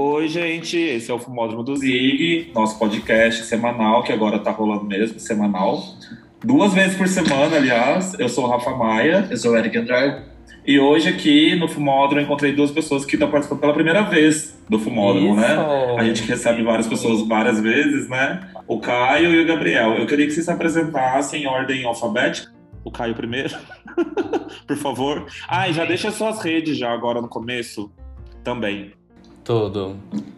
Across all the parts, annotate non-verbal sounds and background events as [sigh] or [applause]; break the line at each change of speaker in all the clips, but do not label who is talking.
Oi, gente, esse é o Fumódromo do Zig, nosso podcast semanal, que agora tá rolando mesmo, semanal. Duas vezes por semana, aliás. Eu sou o Rafa Maia.
Eu sou o Eric Andrade.
E hoje aqui no Fumódromo encontrei duas pessoas que estão participando pela primeira vez do Fumódromo, né? A gente recebe várias pessoas várias vezes, né? O Caio e o Gabriel. Eu queria que vocês se apresentassem em ordem alfabética. O Caio primeiro, [laughs] por favor. Ah, e já deixa suas redes já agora no começo também.
Tudo.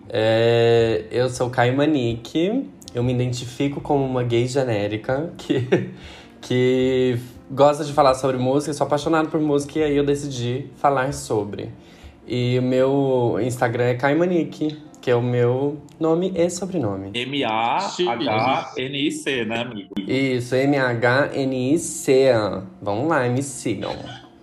É, eu sou Caio Manique, eu me identifico como uma gay genérica que, [laughs] que gosta de falar sobre música, sou apaixonado por música e aí eu decidi falar sobre. E o meu Instagram é Caio Manique, que é o meu nome e sobrenome.
M-A-H-N-I-C, né, amigo?
Isso, M-H-N-I-C. Vamos lá, me sigam.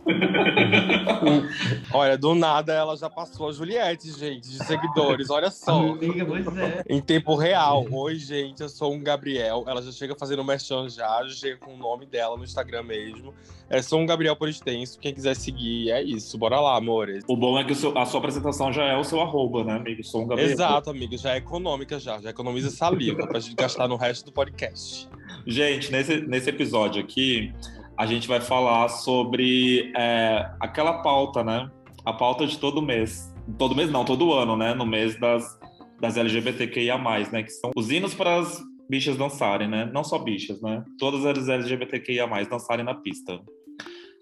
[laughs]
Olha, do nada ela já passou a Juliette, gente, de seguidores, olha só.
Amiga, pois é.
Em tempo real. Oi, gente, eu sou um Gabriel. Ela já chega fazendo o merchan já, já chega com o nome dela no Instagram mesmo. É sou um Gabriel por extenso. Quem quiser seguir, é isso. Bora lá, amores.
O bom é que o seu- a sua apresentação já é o seu arroba, né, amigo? Sou um Gabriel.
Exato, amigo. Já é econômica já. Já economiza saliva pra gente gastar no resto do podcast.
Gente, nesse, nesse episódio aqui, a gente vai falar sobre é, aquela pauta, né? A pauta de todo mês. Todo mês não, todo ano, né? No mês das, das LGBTQIA+, né? Que são os hinos para as bichas dançarem, né? Não só bichas, né? Todas as LGBTQIA+, dançarem na pista.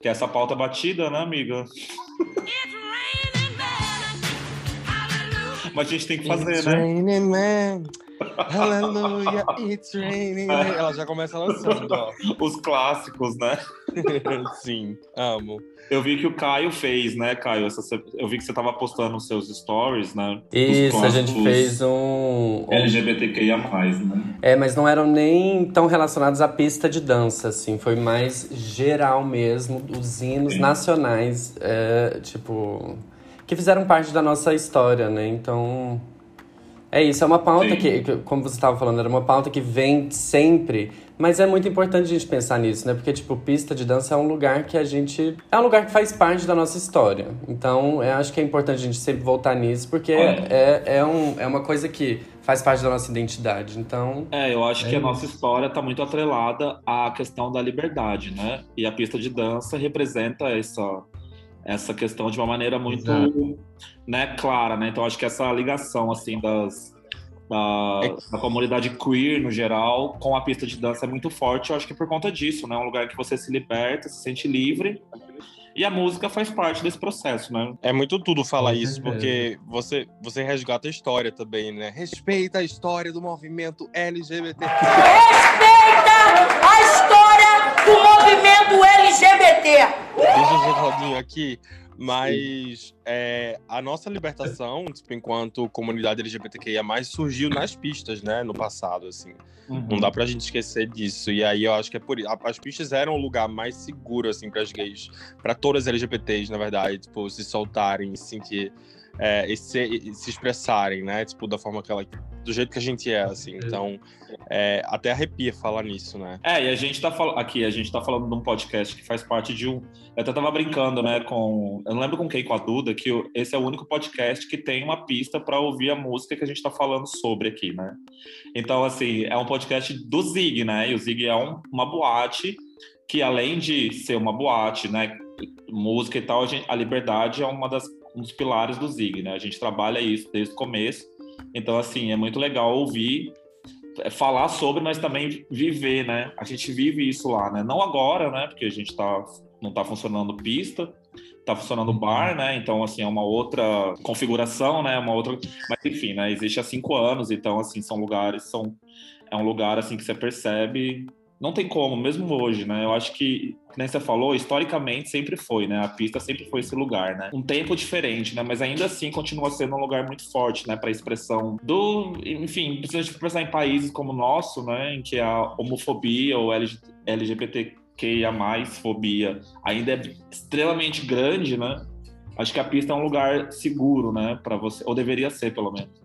Que é essa pauta batida, né, amiga? Mas a gente tem que fazer,
It's
né?
Hallelujah, it's raining. Ela já começa lançando, ó.
Os clássicos, né? [laughs]
Sim, amo.
Eu vi que o Caio fez, né, Caio? Essa, eu vi que você tava postando nos seus stories, né? os
Isso, a gente fez um. um-
LGBTQIA, né?
É, mas não eram nem tão relacionados à pista de dança, assim. Foi mais geral mesmo, os hinos
Sim.
nacionais, é, tipo. Que fizeram parte da nossa história, né? Então. É isso, é uma pauta
Sim.
que, que, como você estava falando, era uma pauta que vem sempre. Mas é muito importante a gente pensar nisso, né? Porque, tipo, pista de dança é um lugar que a gente. É um lugar que faz parte da nossa história. Então, eu acho que é importante a gente sempre voltar nisso, porque
Olha.
é, é, um, é uma coisa que faz parte da nossa identidade. Então.
É, eu acho
É
que a
isso.
nossa história está muito atrelada à questão da liberdade, né? E a pista de dança representa essa, essa questão de uma maneira muito
Exato.
né, clara, né? Então acho que essa ligação assim das da,
É-
da comunidade queer no geral com a pista de dança é muito forte. Eu acho que por conta disso, né? É um lugar que você se liberta, se sente livre. E a música faz parte desse processo, né?
É muito tudo falar isso, porque você, você resgata a história também, né? Respeita a história do movimento LGBT.
Respeita a história do movimento LGBT.
Deixa eu rodinho aqui. Mas é, a nossa libertação, tipo, enquanto comunidade LGBTQIA+, surgiu nas pistas, né? No passado, assim. Não dá pra gente esquecer disso. E aí eu acho que é por isso. As pistas eram o lugar mais seguro, assim, pras gays, pra todas as LGBTs, na verdade, tipo, se soltarem, se sentir. é, e se, e se expressarem, né? Tipo, da forma que ela. Do jeito que a gente é, assim. Então, é, até arrepia falar nisso, né?
É, e a gente tá falando aqui, a gente tá falando de um podcast que faz parte de um. Eu até tava brincando, né, com. Eu não lembro com quem, com a Duda, que esse é o único podcast que tem uma pista para ouvir a música que a gente tá falando sobre aqui, né? Então, assim, é um podcast do Zig, né? E o Zig é um- uma boate que, além de ser uma boate, né, música e tal, a, gente- a liberdade é uma das, um dos pilares do Zig, né? A gente trabalha isso desde o começo. Então, assim, é muito legal ouvir é, falar sobre, mas também viver, né? A gente vive isso lá, né? Não agora, né? Porque a gente tá, não tá funcionando pista, tá funcionando bar, né? Então, assim, é uma outra configuração, né? Uma outra... Mas, enfim, né? Existe há cinco anos, então, assim, são lugares, são... É um lugar, assim, que você percebe... Não tem como, mesmo hoje, né? Eu acho que, nem você falou, historicamente sempre foi, né? A pista sempre foi esse lugar, né? Um tempo diferente, né? Mas ainda assim continua sendo um lugar muito forte, né? Para expressão do, enfim, principalmente pensar em países como o nosso, né? Em que a homofobia ou LG, LGBTQIA+, fobia ainda é extremamente grande, né? Acho que a pista é um lugar seguro, né? Para você, ou deveria ser, pelo menos?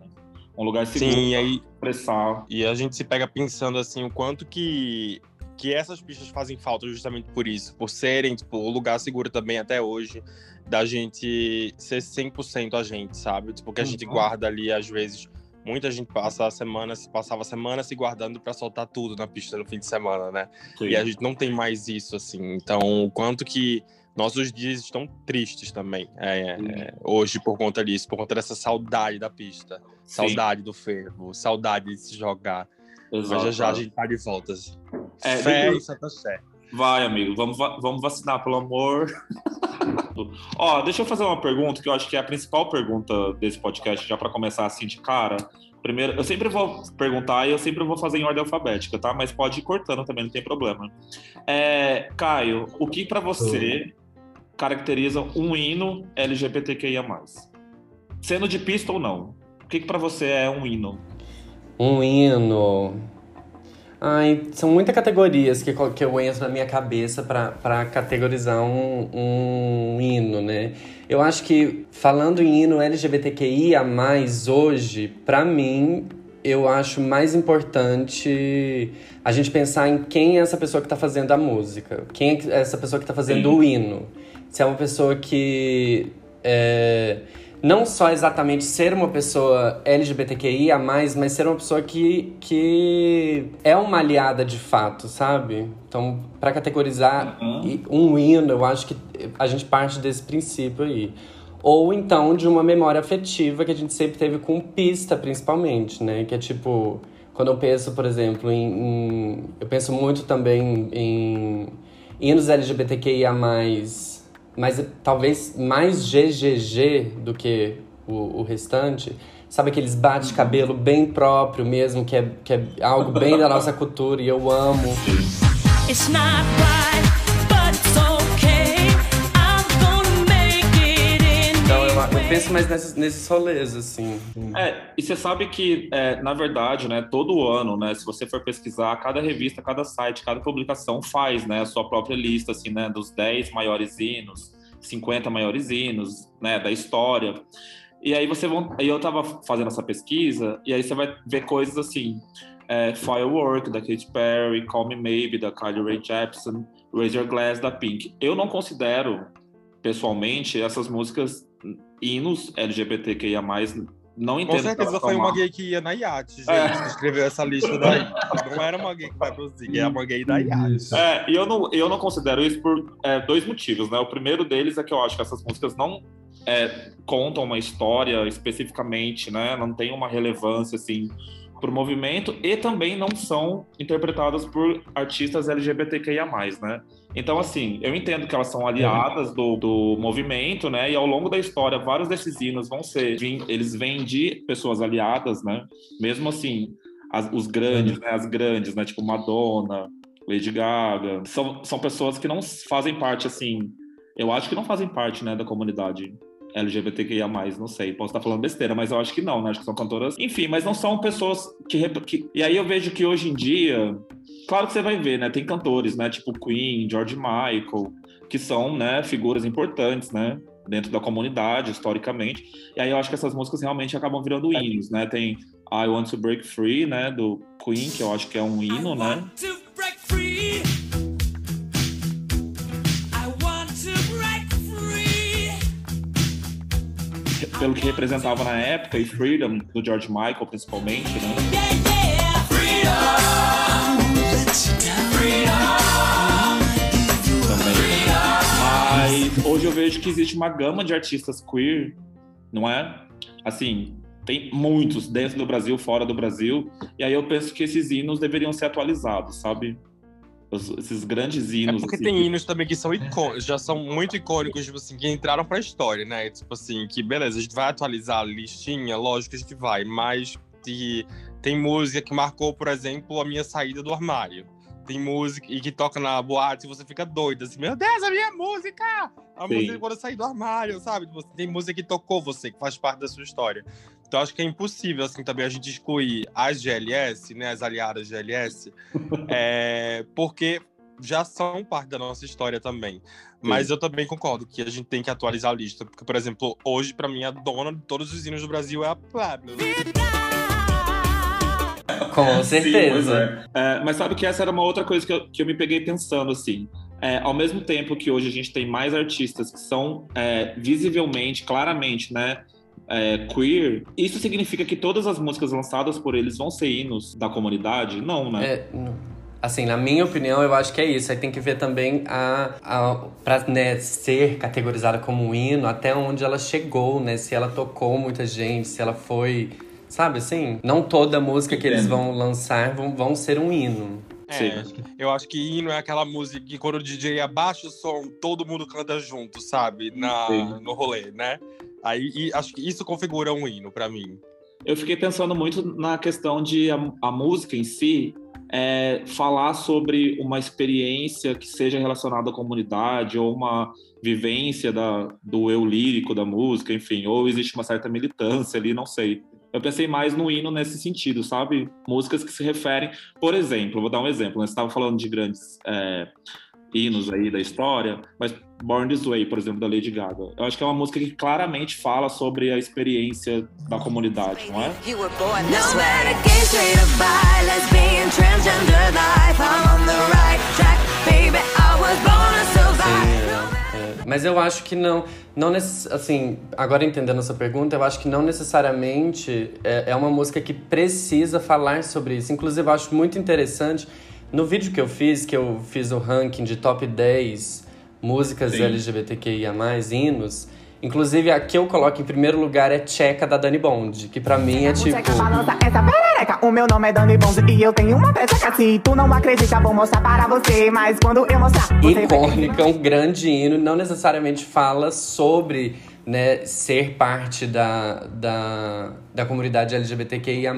Um lugar seguro
Sim, e aí
expressar.
E a gente se pega pensando assim, o quanto que, que essas pistas fazem falta justamente por isso, por serem, tipo, o lugar seguro também até hoje, da gente ser 100% a gente, sabe? Tipo, que a gente
Uhum.
guarda ali, às vezes, muita gente passa a semana, passava a semana se guardando pra soltar tudo na pista no fim de semana, né?
Sim.
E a gente não tem mais isso, assim. Então, o quanto que nossos dias estão tristes também, é, é, hoje, por conta disso, por conta dessa saudade da pista,
Sim,
saudade do fervo, saudade de se jogar. Mas
exato.
já já a gente tá de volta.
É,
Fé e Santa Sé.
Vai, amigo, vamos, va- vamos vacinar, pelo amor. [laughs] Ó, deixa eu fazer uma pergunta que eu acho que é a principal pergunta desse podcast, já para começar assim de cara. Primeiro, eu sempre vou perguntar e eu sempre vou fazer em ordem alfabética, tá? Mas pode ir cortando também, não tem problema. É, Caio, o que para você caracteriza um hino LGBTQIA+. Sendo de pista ou não? O que, que para você é um hino?
Um hino. Ai, são muitas categorias que, que eu entro na minha cabeça pra categorizar um, um hino, né? Eu acho que, falando em hino LGBTQIA, hoje, pra mim, eu acho mais importante a gente pensar em quem é essa pessoa que tá fazendo a música. Quem é essa pessoa que tá fazendo
Sim.
o hino. Se é uma pessoa que. é, não só exatamente ser uma pessoa LGBTQIA, mas ser uma pessoa que, que é uma aliada de fato, sabe? Então, pra categorizar
Uhum.
um hino, eu acho que a gente parte desse princípio aí. Ou então de uma memória afetiva que a gente sempre teve com pista, principalmente, né? Que é tipo, quando eu penso, por exemplo, em. em- eu penso muito também em hinos LGBTQIA, mas talvez mais GGG do que o, o restante. Sabe aqueles bate-cabelo bem próprio mesmo, que é, que é algo bem da nossa cultura e eu amo.
It's not
penso mais nesses, nesses rolês, assim.
É, e você sabe que, é, na verdade, né, todo ano, né, se você for pesquisar, cada revista, cada site, cada publicação faz, né, a sua própria lista, assim, né, dos 10 maiores hinos, 50 maiores hinos, né, da história. E aí você vão, aí eu tava fazendo essa pesquisa, e aí você vai ver coisas assim, é, Firework, da Katy Perry, Call Me Maybe, da Kylie Rae Jepsen, Your Glass, da Pink. Eu não considero, pessoalmente, essas músicas hinos LGBTQIA+, não entendo.
Com
que
certeza foi uma gay que ia na iate, gente,
É.
que escreveu essa lista daí. Não era uma gay que vai pro Zig, é uma gay da iate.
É, e eu não, eu não considero isso por é, dois motivos, né? O primeiro deles é que eu acho que essas músicas não é, contam uma história especificamente, né? Não tem uma relevância, assim, pro movimento e também não são interpretadas por artistas LGBTQIA+, né? Então, assim, eu entendo que elas são aliadas do, do movimento, né? E ao longo da história, vários desses hinos vão ser, eles vêm de pessoas aliadas, né? Mesmo assim, as- os grandes, né? As grandes, né? Tipo Madonna, Lady Gaga, são, são pessoas que não fazem parte, assim, eu acho que não fazem parte, né, da comunidade LGBTQIA+, não sei, posso estar falando besteira, mas eu acho que não, né, acho que são cantoras, enfim, mas não são pessoas que, que... E aí eu vejo que hoje em dia, claro que você vai ver, né, tem cantores, né, tipo Queen, George Michael, que são, né, figuras importantes, né, dentro da comunidade, historicamente, e aí eu acho que essas músicas realmente acabam virando hinos, né, tem I Want to Break Free, né, do Queen, que eu acho que é um hino, né, pelo que representava na época, e Freedom, do George Michael, principalmente, né. Mas hoje eu vejo que existe uma gama de artistas queer, não é? Assim, tem muitos dentro do Brasil, fora do Brasil, e aí eu penso que esses hinos deveriam ser atualizados, sabe? Os- esses grandes
É
hinos.
porque
assim,
tem hinos também que são icônicos, já são muito icônicos, tipo assim, que entraram pra história, né? Tipo assim, que beleza, a gente vai atualizar a listinha, lógico que a gente vai, mas que tem música que marcou, por exemplo, a minha saída do armário. Tem música e que toca na boate e você fica doido, assim, meu Deus, a minha música! A
Sim.
música quando eu saí do armário, sabe? Tem música que tocou você, que faz parte da sua história. Então acho que é impossível, assim, também a gente excluir as GLS, né, as aliadas GLS, [laughs] é, porque já são parte da nossa história também. Mas eu também concordo que a gente tem que atualizar a lista. Porque, por exemplo, hoje, pra mim, a dona de todos os hinos do Brasil é a Pablo.
Com certeza.
Sim, pois é.
É, mas sabe que essa era uma outra coisa que eu, que eu me peguei pensando, assim. É, ao mesmo tempo que hoje a gente tem mais artistas que são é, visivelmente, claramente, né, é, queer, isso significa que todas as músicas lançadas por eles vão ser hinos da comunidade? Não, né?
É, assim, na minha opinião, eu acho que é isso. Aí tem que ver também a, a pra né, ser categorizada como um hino, até onde ela chegou, né? Se ela tocou muita gente, se ela foi. Sabe assim? Não toda música que eles vão lançar vão, vão ser um hino.
É, eu acho que hino é aquela música que quando o DJ abaixa o som, todo mundo canta junto, sabe? Na,
Sim.
no rolê, né? Aí acho que isso configura um hino pra mim.
Eu fiquei pensando muito na questão de a, a música em si é, falar sobre uma experiência que seja relacionada à comunidade ou uma vivência da, do eu lírico da música, enfim, ou existe uma certa militância ali, não sei. Eu pensei mais no hino nesse sentido, sabe? Músicas que se referem, por exemplo, vou dar um exemplo. Você estava falando de grandes é, hinos aí da história, mas Born This Way, por exemplo, da Lady Gaga. Eu acho que é uma música que claramente fala sobre a experiência da comunidade, não é?
Matter-
É, mas eu acho que não, não necess- assim, agora entendendo essa pergunta, eu acho que não necessariamente é, é uma música que precisa falar sobre isso. Inclusive, eu acho muito interessante no vídeo que eu fiz, que eu fiz o ranking de top 10 músicas
Sim.
LGBTQIA+, hinos. Inclusive, a que eu coloco em primeiro lugar é Tcheca, da Dani Bond, que pra mim é tipo...
Checa, balança essa perereca. O meu nome é Dani Bonzi e eu tenho uma peça Se tu não acredita, vou mostrar para você. Mas quando eu mostrar,
icônica, um grande hino, não necessariamente fala sobre né, ser parte da, da, da comunidade LGBTQIA+.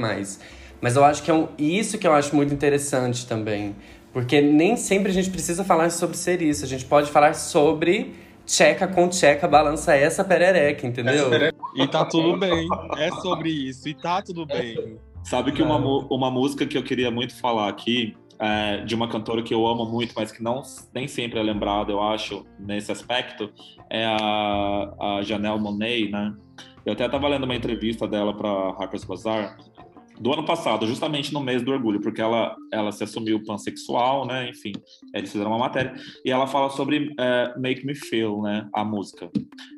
Mas eu acho que é um, isso que eu acho muito interessante também. Porque nem sempre a gente precisa falar sobre ser isso. A gente pode falar sobre tcheca com tcheca, balança essa perereca, entendeu?
Essa perereca.
E tá tudo bem. É sobre isso. E tá tudo bem.
Sabe que uma, mu- uma música que eu queria muito falar aqui, é, de uma cantora que eu amo muito, mas que não, nem sempre é lembrada, eu acho, nesse aspecto, é a, a Janelle Monáe, né? Eu até estava lendo uma entrevista dela para Harper's Bazaar do ano passado, justamente no mês do orgulho, porque ela, ela se assumiu pansexual, né? Enfim, eles fizeram uma matéria e ela fala sobre é, Make Me Feel, né? A música.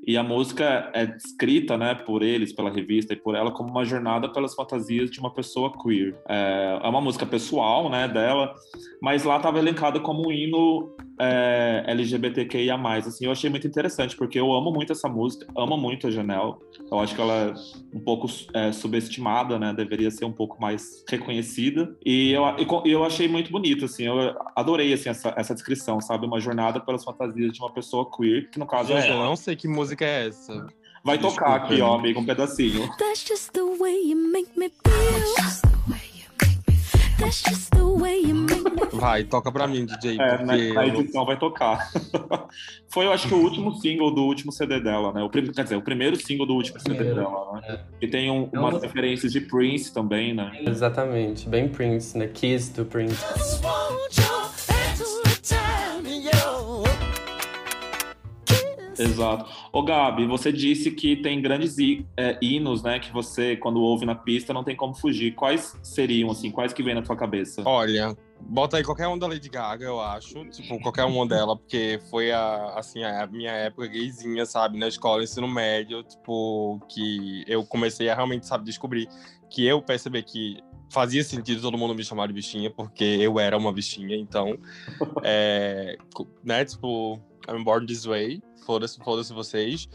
E a música é descrita, né, por eles, pela revista e por ela, como uma jornada pelas fantasias de uma pessoa queer. É, é uma música pessoal, né, dela, mas lá estava elencada como um hino é, LGBTQIA+. Assim, eu achei muito interessante, porque eu amo muito essa música, amo muito a Janelle. Eu acho que ela é um pouco é, subestimada, né, deveria ser um pouco mais reconhecida. E eu, eu achei muito bonito, assim, eu adorei, assim, essa, essa descrição, sabe? Uma jornada pelas fantasias de uma pessoa queer, que no caso
Gente,
é
eu não sei que música é essa.
Vai tocar
Desculpa.
aqui, ó, amigo, um pedacinho.
That's just the way you make me feel.
Vai, toca pra mim, DJ,
É,
porque
na,
eu
edição vai tocar. [laughs] Foi, eu acho que o último single do último CD dela, né? O prim... Quer dizer, o primeiro single do último CD dela, né? E tem um, umas referências de Prince também, né?
Exatamente, bem Prince, né? Kiss do Prince.
Exato. Ô, Gabi, você disse que tem grandes é, hinos, né? Que você, quando ouve na pista, não tem como fugir. Quais seriam, assim? Quais que vem na tua cabeça?
Olha, bota aí qualquer um da Lady Gaga, eu acho. Tipo, qualquer uma dela, porque foi a, assim, a minha época gayzinha, sabe? Na escola, ensino médio, tipo, que eu comecei a realmente, sabe, descobrir que eu percebi que fazia sentido todo mundo me chamar de bichinha, porque eu era uma bichinha, então, [laughs] é, né, tipo, I'm born this way, foda-se, foda-se vocês.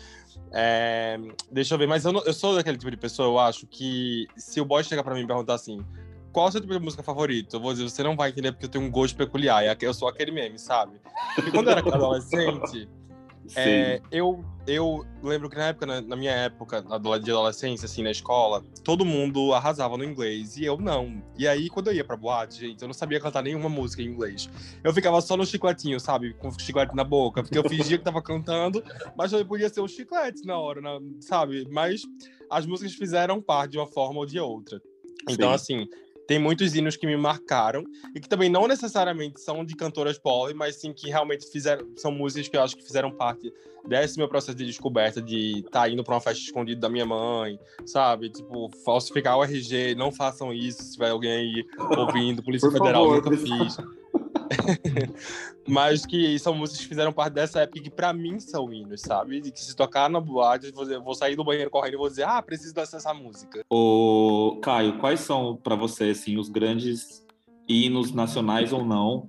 É, deixa eu ver, mas eu, não- eu sou daquele tipo de pessoa, eu acho, que se o boy chegar pra mim e perguntar assim, qual é o seu tipo de música favorito? Eu vou dizer, você não vai entender porque eu tenho um gosto peculiar. e Eu sou aquele meme, sabe? Porque quando eu era [laughs] adolescente, é, eu, eu lembro que na época, na, na minha época de adolescência, assim, na escola, todo mundo arrasava no inglês e eu não. E aí, quando eu ia pra boate, gente, eu não sabia cantar nenhuma música em inglês. Eu ficava só no chicletinho, sabe? Com o chiclete na boca, porque eu fingia que tava cantando, mas eu podia ser um chiclete na hora, na- sabe? Mas as músicas fizeram parte de uma forma ou de outra. Então,
Sim.
assim, tem muitos hinos que me marcaram e que também não necessariamente são de cantoras pop, mas sim que realmente fizeram, são músicas que eu acho que fizeram parte desse meu processo de descoberta de estar tá indo para uma festa escondida da minha mãe, sabe? Tipo, falsificar o RG, não façam isso se tiver alguém aí ouvindo, Polícia
Por
Federal,
favor,
nunca fiz. [laughs] Mas que são músicas que fizeram parte dessa época que pra mim são hinos, sabe? E que se tocar na boate, eu vou, sair do banheiro correndo e vou dizer, ah, preciso dessa música.
Ô, Caio, quais são para você assim os grandes hinos nacionais ou não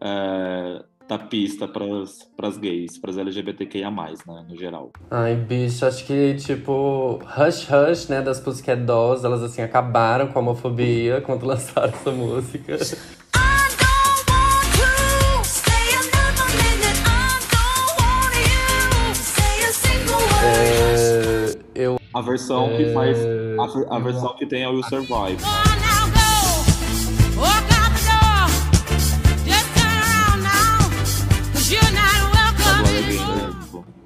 é, da pista para as gays, para as LGBTQIA+, né, no geral?
Ai, bicho, acho que, tipo, Hush Hush, né, das Pussycat Dolls, elas, assim, acabaram com a homofobia quando lançaram essa música. [laughs] eu...
A versão que faz
é,
a, a versão que tem é o You Survive.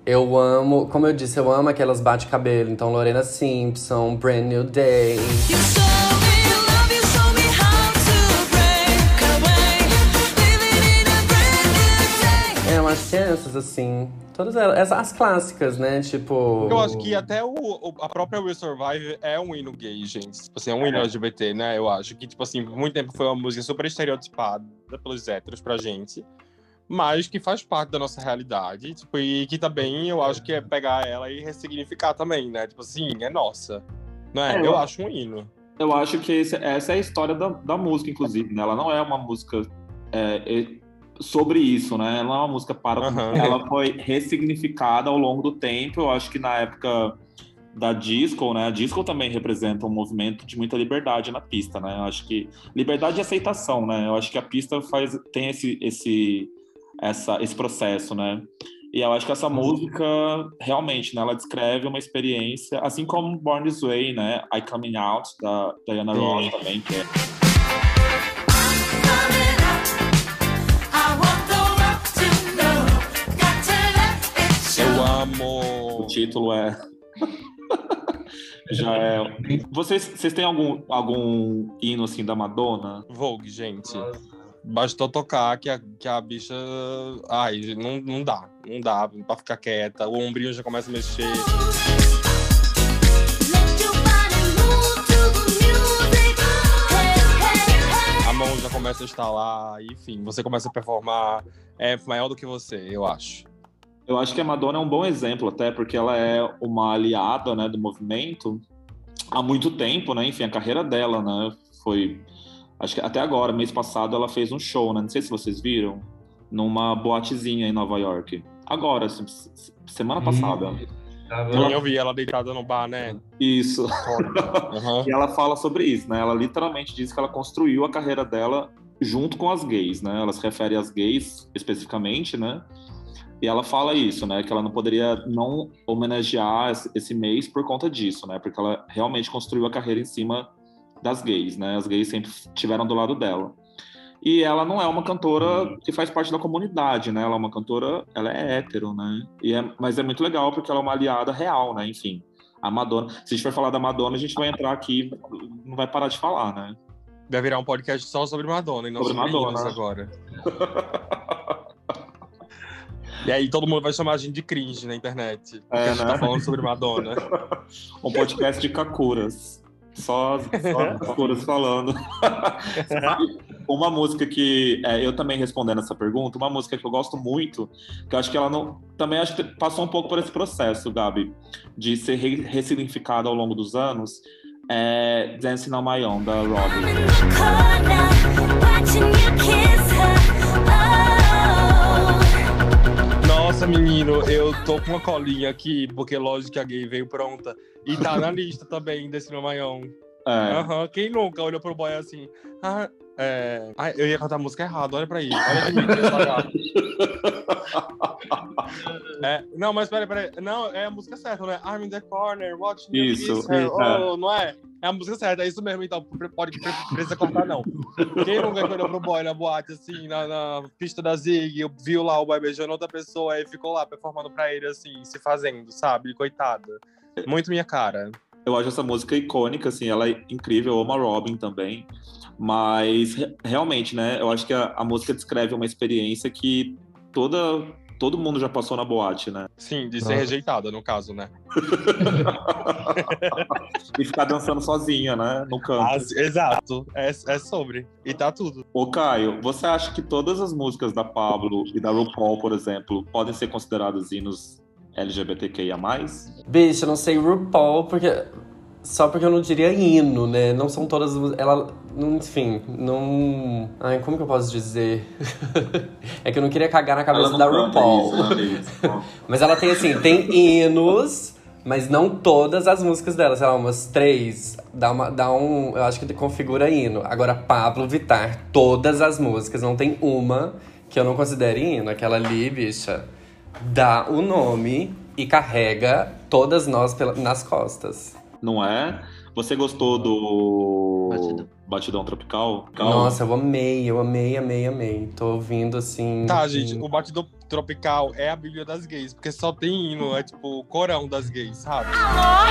Eu amo, como eu disse, eu amo aquelas bate-cabelo. Então, Lorena Simpson, Brand New Day. É assim. Todas elas, as, as clássicas, né? Tipo.
Eu acho que até o, o- a própria Will Survive é um hino gay, gente. Tipo assim, é um hino LGBT, né? Eu acho que, tipo assim, por muito tempo foi uma música super estereotipada pelos héteros pra gente. Mas que faz parte da nossa realidade. Tipo, e que também eu acho que é pegar ela e ressignificar também, né? Tipo assim, é nossa. Não é?
É,
eu
eu-
acho um hino.
Eu acho que esse- essa é a história da, da música, inclusive. Né? Ela não é uma música é, é, sobre isso, né? Ela é uma música para.
Aham.
Ela foi ressignificada ao longo do tempo. Eu acho que na época da disco, né? A disco também representa um movimento de muita liberdade na pista, né? Eu acho que liberdade e aceitação, né? Eu acho que a pista faz tem esse esse essa, esse processo, né? E eu acho que essa música realmente, né? Ela descreve uma experiência, assim como Born This Way, né? I Coming Out da Diana. Ross também, que é título é [laughs] já é. Vocês, vocês têm algum algum hino assim da Madonna?
Vogue, gente. Bastou tocar que a, que a bicha. Ai, não, não dá. Não dá pra ficar quieta. O ombrinho já começa a mexer. A mão já começa a estalar. Enfim, você começa a performar. É maior do que você, eu acho.
Eu acho que a Madonna é um bom exemplo, até porque ela é uma aliada né, do movimento há muito tempo, né? Enfim, a carreira dela, né? Foi. Acho que até agora, mês passado, ela fez um show, né? Não sei se vocês viram, numa boatezinha em Nova York. Agora, assim, semana passada.
Tava-
Sim, eu vi ela deitada no bar, né?
Isso.
Aham.
E ela fala sobre isso, né? Ela literalmente diz que ela construiu a carreira dela junto com as gays, né? Ela se refere às gays especificamente, né? E ela fala isso, né? Que ela não poderia não homenagear esse- mês por conta disso, né? Porque ela realmente construiu a carreira em cima das gays, né? As gays sempre estiveram do lado dela. E ela não é uma cantora que faz parte da comunidade, né? Ela é uma cantora, ela é hétero, né? E é, mas é muito legal porque ela é uma aliada real, né? Enfim, a Madonna. Se a gente for falar da Madonna, a gente vai entrar aqui, não vai parar de falar, né?
Vai virar um podcast só sobre Madonna e não
Sobre
sobre,
Madonna.
agora. [laughs] E aí todo mundo vai chamar a gente de cringe na internet. Porque
É,
a gente
né?
tá falando sobre Madonna. [laughs]
Um podcast de Kakuras. Só, só [laughs] Kakuras falando. [laughs] uma música que é, eu também respondendo essa pergunta, uma música que eu gosto muito, que eu acho que ela não. Também acho que passou um pouco por esse processo, Gabi, de ser re- ressignificada ao longo dos anos. É Dancing on My Own, da
I'm
Robbie.
Nossa, menino, eu tô com uma colinha aqui, porque lógico que a gay veio pronta. E tá na [laughs] lista também desse meu maior.
É,
Aham, quem nunca olhou pro boy assim? Ah, é... Ai, eu ia cantar a música errada, olha pra isso. Olha de mim, [laughs] é, não, mas peraí, peraí. Não, é a música certa, não é? I'm in the corner, watching
Isso, isso, é.
Oh, não é? É a música certa, é isso mesmo, então. Pode, precisa cortar, não. Quem nunca olhou pro boy na boate, assim, na, na pista da Zig, viu lá o boy beijando outra pessoa e ficou lá performando pra ele, assim, se fazendo, sabe? Coitada. Muito minha cara.
Eu acho essa música icônica, assim, ela é incrível, eu amo a Robin também. Mas re- realmente, né? Eu acho que a, a música descreve uma experiência que toda, todo mundo já passou na boate, né?
Sim, de ser
Nossa.
rejeitada, no caso, né? [laughs]
e ficar dançando sozinha, né? No canto.
As- exato. É, é sobre. E tá tudo.
Ô, Caio, você acha que todas as músicas da Pablo e da RuPaul, por exemplo, podem ser consideradas hinos LGBTQIA+.
Bicho, eu não sei RuPaul, porque. Só porque eu não diria hino, né? Não são todas. as- Ela. Enfim, não. Ai, como que eu posso dizer? [laughs] é que eu não queria cagar na cabeça da RuPaul.
isso, Liz? [laughs]
Mas ela tem assim, tem hinos, mas não todas as músicas dela, sei lá, umas três. Dá, uma, dá um. Eu acho que configura hino. Agora, Pablo Vittar, todas as músicas, não tem uma que eu não considere hino. Aquela ali, bicha, dá o nome e carrega todas nós pela- nas costas.
Não é? Você gostou do
Batidão.
Batidão Tropical?
Nossa, eu amei, eu amei, amei, amei. Tô ouvindo assim.
Tá,
assim,
gente, o Batido Tropical é a bíblia das gays, porque só tem hino, é tipo o corão das gays, sabe?
Alô,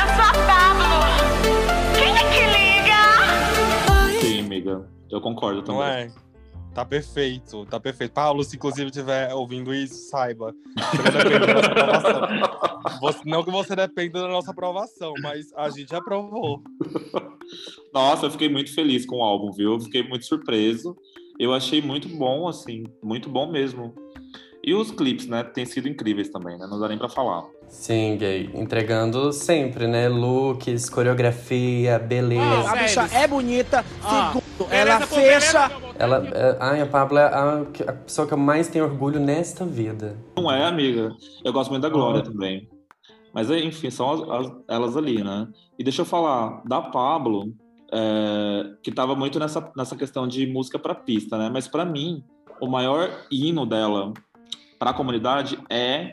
eu sou a Pablo. Quem é que liga?
Sim, amiga. Eu concordo também.
Não é? Tá perfeito, tá perfeito. Paulo, se inclusive estiver ouvindo isso, saiba. Você não da nossa. Você- não que você dependa da nossa aprovação, mas a gente aprovou.
Nossa, eu fiquei muito feliz com o álbum, viu? Eu fiquei muito surpreso. Eu achei muito bom, assim, muito bom mesmo. E os clipes, né, têm sido incríveis também, né? Não dá nem pra falar.
Sim, gay. Entregando sempre, né? Looks, coreografia, beleza.
A bicha é bonita.
Ah,
Segundo,
beleza,
ela
pô,
fecha.
Ela, é, ai, a Pablo é a, a pessoa que eu mais tenho orgulho nesta vida.
Não é, amiga? Eu gosto muito da Glória também. Mas, enfim, são as- as- elas ali, né? E deixa eu falar, da Pablo, é, que tava muito nessa, nessa questão de música pra pista, né? Mas pra mim, o maior hino dela pra comunidade é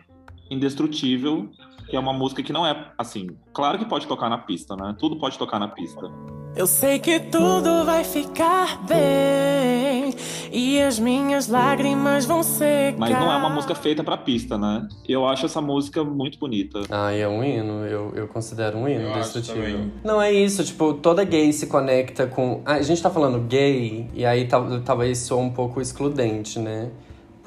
Indestrutível, que é uma música que não é, assim, claro que pode tocar na pista, né? Tudo pode tocar na pista.
Eu sei que tudo vai ficar bem. E as minhas lágrimas vão secar.
Mas não é uma música feita pra pista, né? Eu acho essa música muito bonita.
Ai, é um hino, eu, eu considero um hino
Eu
destrutivo. Não é isso, tipo, toda gay se conecta com. Ah, a gente tá falando gay, e aí tal- talvez soa um pouco excludente, né?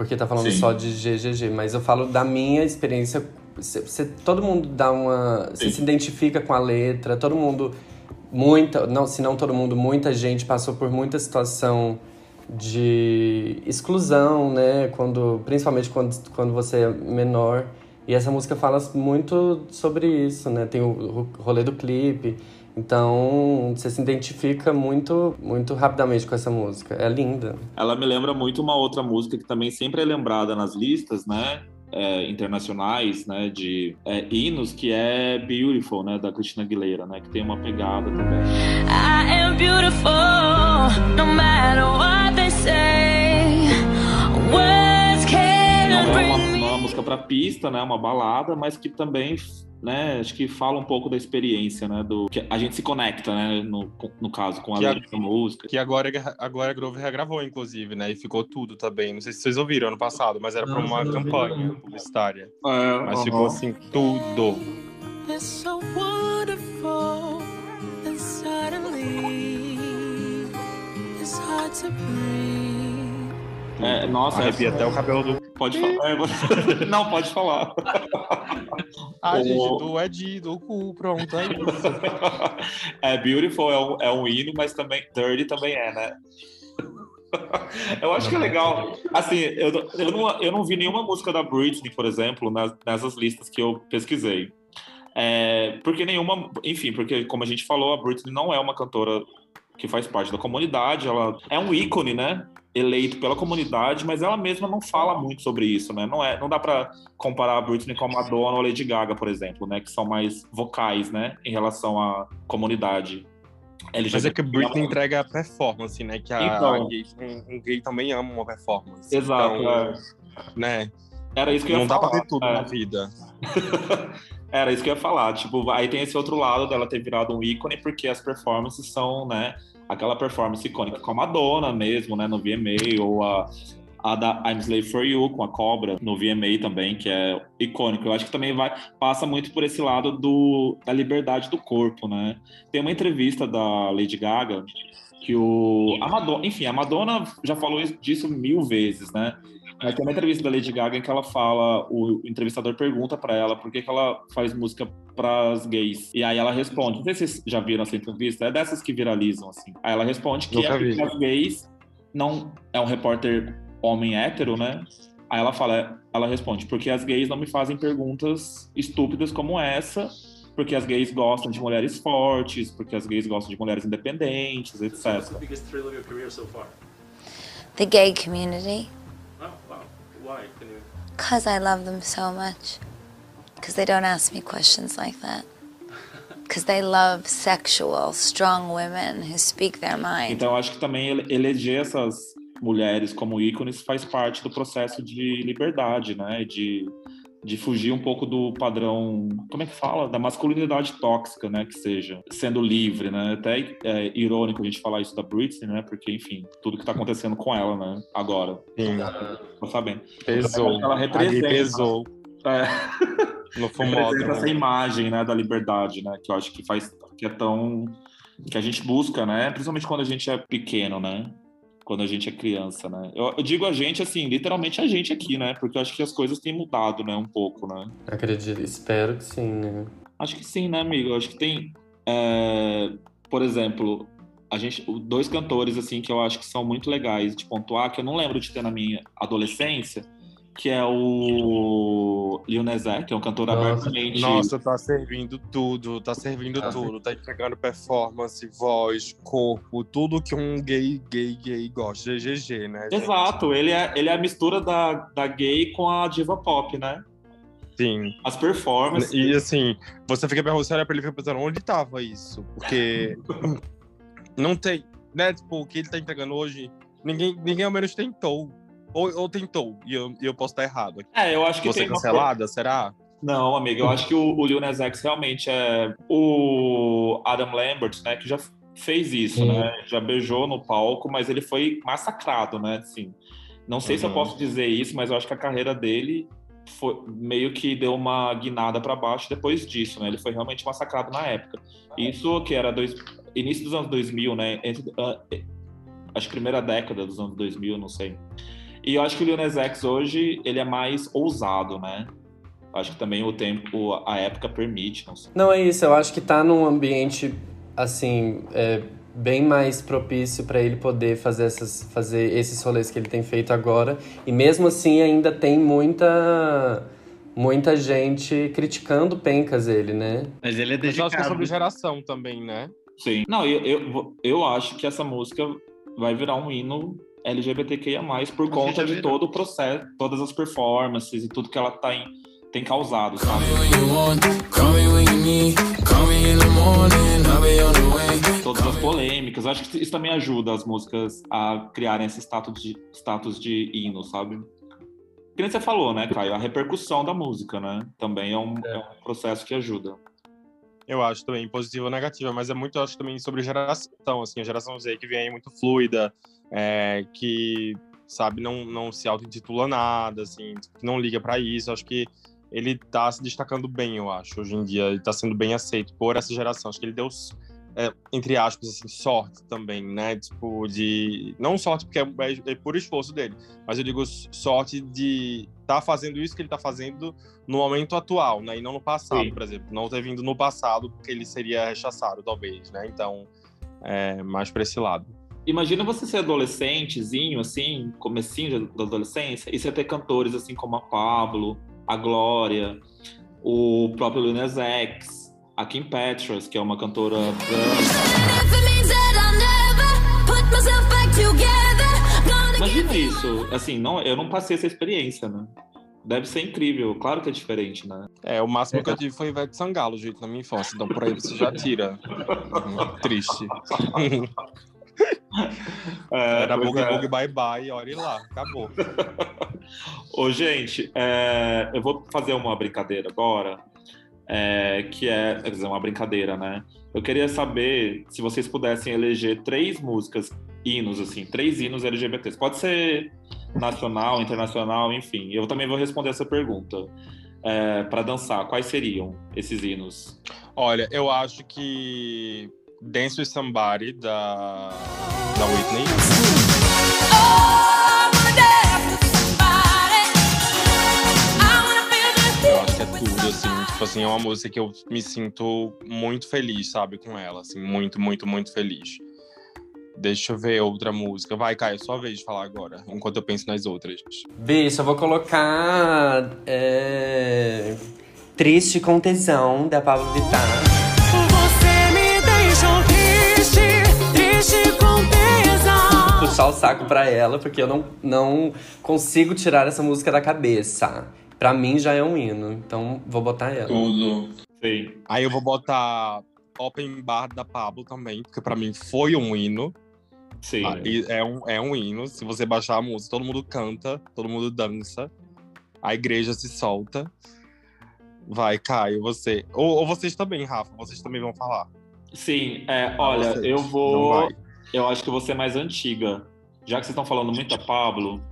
Porque tá falando
Sim.
só de GGG, mas eu falo da minha experiência. Cê- cê- todo mundo dá uma. Você se identifica com a letra, todo mundo. Muita. Não, se não todo mundo, muita gente passou por muita situação de exclusão, né? Quando, principalmente quando, quando você é menor. E essa música fala muito sobre isso, né? Tem o rolê do clipe. Então, você se identifica muito, muito rapidamente com essa música. É linda.
Ela me lembra muito uma outra música que também sempre é lembrada nas listas, né? é, internacionais, né? De é, hinos, que é Beautiful, né? Da Christina Aguilera, né? Que tem uma pegada também.
I am beautiful, no matter what they say. Words can't
é uma,
bring
não é música para pista, né? Uma balada, mas que também, né? Acho que fala um pouco da experiência, né? Do que a gente se conecta, né? No, no caso, com a letra da música.
Que agora, agora a Grove regravou, inclusive, né? E ficou tudo também. Não sei se vocês ouviram ano passado, mas era
Não,
uma
não
campanha publicitária.
É,
Mas ficou assim, tudo.
It's so wonderful, and suddenly it's hard to breathe.
É, nossa,
Arrepia
essa-
até o cabelo do.
Pode falar. É, [laughs] Não, pode falar. [laughs]
Ah,
O-
gente, do Ed, do cu, pronto, é isso. [laughs]
é, Beautiful é um, é um hino, mas também Dirty também é, né? Eu acho que é legal. Assim, eu, eu, não, eu não vi nenhuma música da Britney, por exemplo, nas, nessas listas que eu pesquisei. É, porque nenhuma. Enfim, porque, como a gente falou, a Britney não é uma cantora que faz parte da comunidade. Ela é um ícone, né? Eleito pela comunidade, mas ela mesma não fala muito sobre isso, né? Não, é, não dá pra comparar a Britney com a Madonna ou a Lady Gaga, por exemplo, né? Que são mais vocais, né? Em relação à comunidade.
Mas é que a Britney
LGBT.
entrega a performance, né? Que a,
Então.
a gay, um, um gay também ama uma performance.
Exato,
Então,
é.
né?
Era isso que eu ia
Não dá
falar.
pra ter tudo
é.
na vida. [laughs]
Era isso que eu ia falar. Tipo, aí tem esse outro lado dela ter virado um ícone, porque as performances são, né? Aquela performance icônica com a Madonna mesmo, né? No VMA, ou a, a da I'm Slave for You com a Cobra no VMA também, que é icônico. Eu acho que também vai passa muito por esse lado do, da liberdade do corpo, né? Tem uma entrevista da Lady Gaga que o a Madonna, enfim, a Madonna já falou isso- disso mil vezes, né? Mas tem uma entrevista da Lady Gaga em que ela fala, o entrevistador pergunta pra ela por que, que ela faz música pras gays. E aí ela responde, não sei se vocês já viram essa entrevista, é dessas que viralizam, assim. Aí ela responde que
Nunca
é porque as gays não... É um repórter homem hétero, né? Aí ela fala, ela responde, porque as gays não me fazem perguntas estúpidas como essa, porque as gays gostam de mulheres fortes, porque as gays gostam de mulheres independentes, etc.
biggest thrill of your career so far?
The gay community.
Why? Can you?
because I love them so much. Because they don't ask me questions like that. [laughs] Because they love sexual, strong women who speak their mind.
Então, eu acho que também ele- eleger essas mulheres como ícones faz parte do processo de liberdade, né? De, de fugir um pouco do padrão, como é que fala? Da masculinidade tóxica, né? Que seja, sendo livre, né? Até é irônico a gente falar isso da Britney, né? Porque, enfim, tudo que tá acontecendo com ela, né? Agora,
Sim,
tô sabendo.
pesou.
Ela
Ali
representa.
pesou
É,
no
representa
fumódromo.
essa imagem, né? Da liberdade, né? Que eu acho que faz, que é tão... Que a gente busca, né? Principalmente quando a gente é pequeno, né? Quando a gente é criança, né? Eu, eu digo a gente, assim, literalmente a gente aqui, né? Porque eu acho que as coisas têm mudado, né? Um pouco, né?
Acredito, espero que sim, né?
Acho que sim, né, amigo? Eu acho que tem, é, por exemplo, a gente, dois cantores, assim, que eu acho que são muito legais de pontuar, que eu não lembro de ter na minha adolescência, que é o Lil Nas X, que é um cantor
Nossa.
abertamente...
Nossa, tá servindo tudo, tá servindo tudo, tá entregando performance, voz, corpo, tudo que um gay, gay, gay gosta. GG, né? gente?
Exato, ele é, ele é a mistura da, da gay com a diva pop, né?
Sim.
As performances...
E assim, você fica pensando, você olha pra ele e fica pensando, onde tava isso? Porque [laughs] não tem, né? Tipo, o que ele tá entregando hoje, ninguém, ninguém ao menos tentou. Ou, ou tentou, e eu, e eu posso estar errado.
É, eu acho que
Você cancelada, será?
Não, amigo, eu acho que o, o Lil Nas X realmente é o Adam Lambert, né, que já fez isso,
Sim.
né? Já beijou no palco, mas ele foi massacrado, né? Assim, não sei se eu
Uhum.
posso dizer isso, mas eu acho que a carreira dele foi meio que deu uma guinada para baixo depois disso, né? Ele foi realmente massacrado na época. Isso que era dois, início dos anos 2000, né? Entre, eh, acho que primeira década dos anos 2000, não sei. E eu acho que o Lil Nas X hoje ele é mais ousado, né? Acho que também o tempo, a época permite, não sei.
Não, é isso. Eu acho que tá num ambiente, assim, é, bem mais propício pra ele poder fazer, essas, fazer esses rolês que ele tem feito agora. E mesmo assim, ainda tem muita, muita gente criticando pencas ele, né?
Mas ele é
Mas eu acho que é
dedicado.
sobre geração também, né?
Sim. Não, eu, eu, eu acho que essa música vai virar um hino LGBTQIA+, por conta
já
de todo o processo, todas as performances e tudo que ela tá em- tem causado, sabe? Todas as polêmicas. Acho que isso também ajuda as músicas a criarem esse status de, status de hino, sabe? Que nem você falou, né, Caio? A repercussão da música, né? Também é um, é um processo que ajuda.
Eu acho também positiva ou negativa, mas é muito, eu acho também sobre geração, assim, a geração Z que vem aí muito fluida, é, que, sabe, não, não se auto-intitula nada, assim, que não liga pra isso. Acho que ele tá se destacando bem, eu acho, hoje em dia. Ele tá sendo bem aceito por essa geração. Acho que ele deu, é, entre aspas, assim, sorte também, né? Tipo, de. Não sorte porque é, é, é por esforço dele, mas eu digo sorte de tá fazendo isso que ele tá fazendo no momento atual, né? E não no passado,
Sim.
por exemplo. Não ter vindo no passado porque ele seria rechaçado, talvez, né? Então, é mais pra esse lado.
Imagina você ser adolescentezinho, assim, comecinho da adolescência, e você ter cantores assim como a Pablo, a Glória, o próprio Lil Nas X, a Kim Petras, que é uma cantora. Imagina isso, assim, não, eu não passei essa experiência, né? Deve ser incrível, claro que é diferente, né?
É, o máximo que eu tive foi Ivete Sangalo, gente, na minha infância. Então, por aí você já tira. [laughs] Triste. [laughs]
É,
Era bug
é.
bug bye bye, olha lá, acabou. [laughs]
Ô, gente, é, eu vou fazer uma brincadeira agora, é, que é, quer dizer, uma brincadeira, né? Eu queria saber se vocês pudessem eleger três músicas, hinos, assim, três hinos LGBTs. Pode ser nacional, internacional, enfim. Eu também vou responder essa pergunta. É, para dançar, quais seriam esses hinos?
Olha, eu acho que Dance with Somebody da, da Whitney. Eu acho que é tudo, assim. Tipo assim, é uma música que eu me sinto muito feliz, sabe, com ela. Assim, muito, muito, muito feliz. Deixa eu ver outra música. Vai, Caio, sua vez de falar agora, enquanto eu penso nas outras.
Bicho, eu vou colocar. é, Triste com tesão, da Pablo Vittar. Puxar o saco pra ela, porque eu não, não consigo tirar essa música da cabeça. Pra mim já é um hino, então vou botar ela.
Tudo.
Sim.
Aí eu vou botar Open Bar da Pablo também, porque pra mim foi um hino.
Sim.
Ah, e é, um, é um hino. Se você baixar a música, todo mundo canta, todo mundo dança. A igreja se solta. Vai, Caio, você. Ou, ou vocês também, Rafa, vocês também vão falar.
Sim, é, olha,
vocês.
eu
Não
vou. Eu acho que vou ser mais antiga. Já que vocês estão falando muito da Pablo,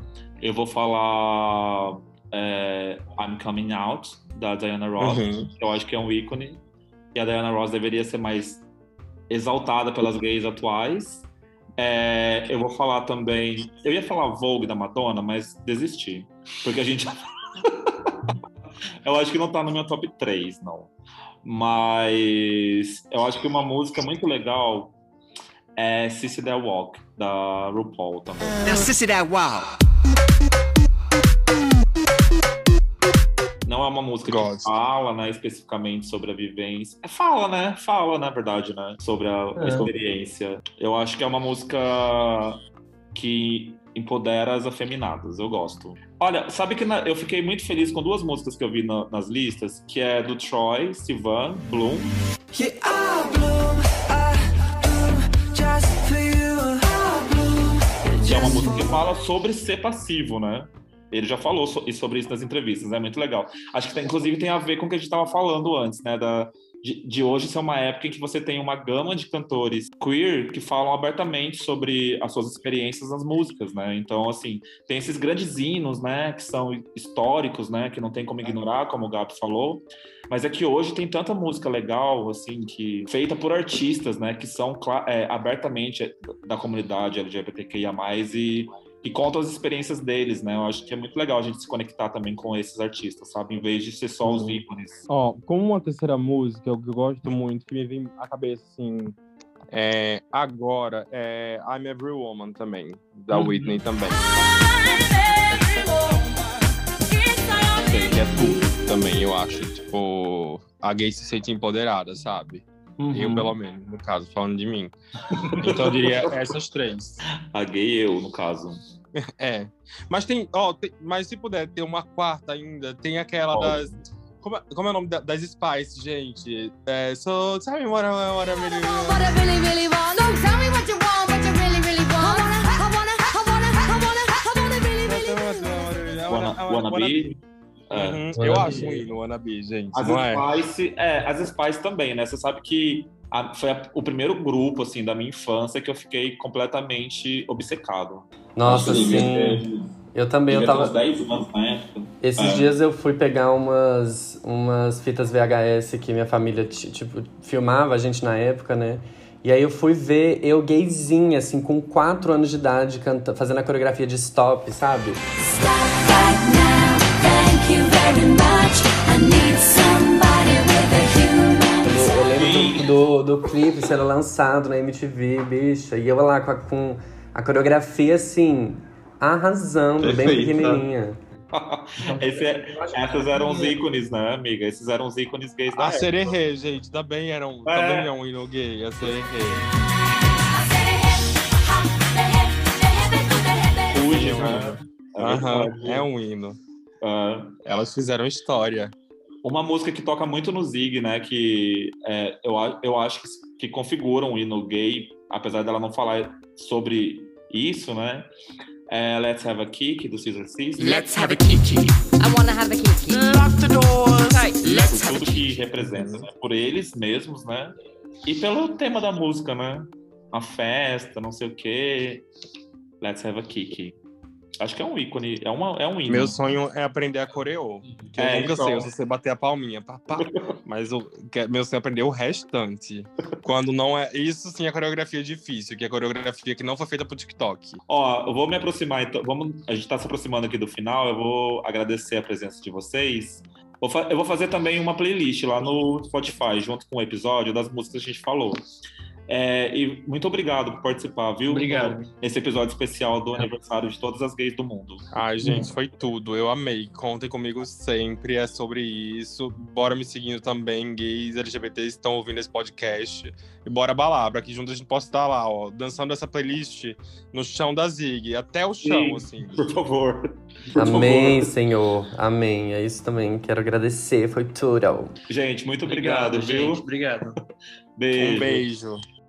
eu vou falar é, I'm Coming Out, da Diana Ross,
Uhum.
eu acho que é um ícone. E a Diana Ross deveria ser mais exaltada pelas gays atuais. É, eu vou falar também. Eu ia falar Vogue da Madonna, mas desisti. Porque a gente. [laughs] eu acho que não tá no meu top 3, não. Mas eu acho que uma música muito legal é Sissy That Walk, da RuPaul também.
Now, sissy that wow.
Não é uma música que
Gosto.
fala, né, especificamente sobre a vivência. É, Fala, né? Fala, na verdade, né? Sobre a
É.
experiência. Eu acho que é uma música que empodera as afeminadas. Eu gosto. Olha, sabe que na- eu fiquei muito feliz com duas músicas que eu vi na- nas listas, que é do Troy, Sivan, Bloom.
Yeah, I bloom,
que é uma música que fala sobre ser passivo, né? Ele já falou so- sobre isso nas entrevistas, é muito legal. Acho que tem- inclusive tem a ver com o que a gente estava falando antes, né? Da, de, de hoje ser uma época em que você tem uma gama de cantores queer que falam abertamente sobre as suas experiências nas músicas, né? Então, assim, tem esses grandes hinos, né? Que são históricos, né? Que não tem como ignorar, como o Gabi falou. Mas é que hoje tem tanta música legal, assim, que feita por artistas, né? Que são é, abertamente da comunidade LGBTQIA+, e e contam as experiências deles, né? Eu acho que é muito legal a gente se conectar também com esses artistas, sabe? Em vez de ser só os ícones.
Ó, como uma terceira música, eu eu gosto muito, que me vem à cabeça, assim, é, agora, é I'm Every Woman também, da
Uhum.
Whitney também. Sei que é tudo também, eu acho, tipo, a gay se sente empoderada, sabe?
Uhum.
Eu, pelo menos, no caso, falando de mim. Então eu diria [laughs] essas três.
A gay eu, no caso. [laughs]
É. Mas tem, ó, tem- mas se puder ter uma quarta ainda, tem aquela
Qual?
das. Como é, como é o nome da- das Spice, gente? É, so, tell me what, I- what I really
What I really, really want. So tell me what you want, what you really, really want. I wanna, I wanna, I wanna, I wanna, I wanna
é? Spice, é, as Spice também, né? Você sabe que a- foi a- o primeiro grupo, assim, da minha infância que eu fiquei completamente obcecado.
Nossa, sim.
ter-
Eu também, eu
uns
tava.
10 anos na época.
Esses
É.
dias eu fui pegar umas, umas fitas VHS que minha família, ti- tipo, filmava a gente na época, né? E aí eu fui ver eu gayzinha, assim, com 4 anos de idade, canta, fazendo a coreografia de stop, sabe?
Stop
Eu, eu lembro do, do, clipe sendo lançado na MTV, bicha. E eu lá com a, com a coreografia, assim, arrasando, bem
Perfeita.
pequenininha.
Esse é- essas eram os ícones, né, amiga? Esses eram os ícones gays da
A
época.
Sererê, gente, também, era um,
É.
também é um hino gay, a Sererê.
Fuji, né? É
é um hino.
É.
Elas fizeram história.
Uma música que toca muito no Zig, né? Que é, eu, eu acho que, que configura um hino gay, apesar dela não falar sobre isso, né? É Let's Have a Kick, do Caesar System.
Let's have a kiki.
I wanna have a kiki.
Lock the doors. Let's
por
have a
tudo que
kiki.
representa, né? Por eles mesmos, né? E pelo tema da música, né? A festa, não sei o quê. Let's have a kick. Acho que é um ícone, é, uma, é um hino.
Meu sonho é aprender a coreô. Que
É,
eu nunca
então.
sei, eu só sei bater a palminha. Pá, pá. [laughs] Mas eu, que- meu sonho é aprender o restante. Quando não é. Isso sim é coreografia difícil, que é coreografia que não foi feita pro TikTok.
Ó, eu vou me aproximar, então. Vamos, a gente tá se aproximando aqui do final. Eu vou agradecer a presença de vocês. Eu vou fazer também uma playlist lá no Spotify, junto com o episódio das músicas que a gente falou. É, e muito obrigado por participar, viu?
Obrigado.
Nesse episódio especial do aniversário de todas as gays do mundo.
Ai, gente, foi tudo. Eu amei. Contem comigo sempre. É sobre isso. Bora me seguindo também, gays LGBTs estão ouvindo esse podcast. E bora balar, pra que juntos a gente possa estar lá, ó, dançando essa playlist no chão da Zig. Até o chão,
Sim,
assim.
Por favor. Por
Amém,
favor.
Senhor. Amém. É isso também. Quero agradecer. Foi tudo.
Gente, muito obrigado,
Obrigado,
viu?
gente. Obrigado.
Beijo.
Um beijo.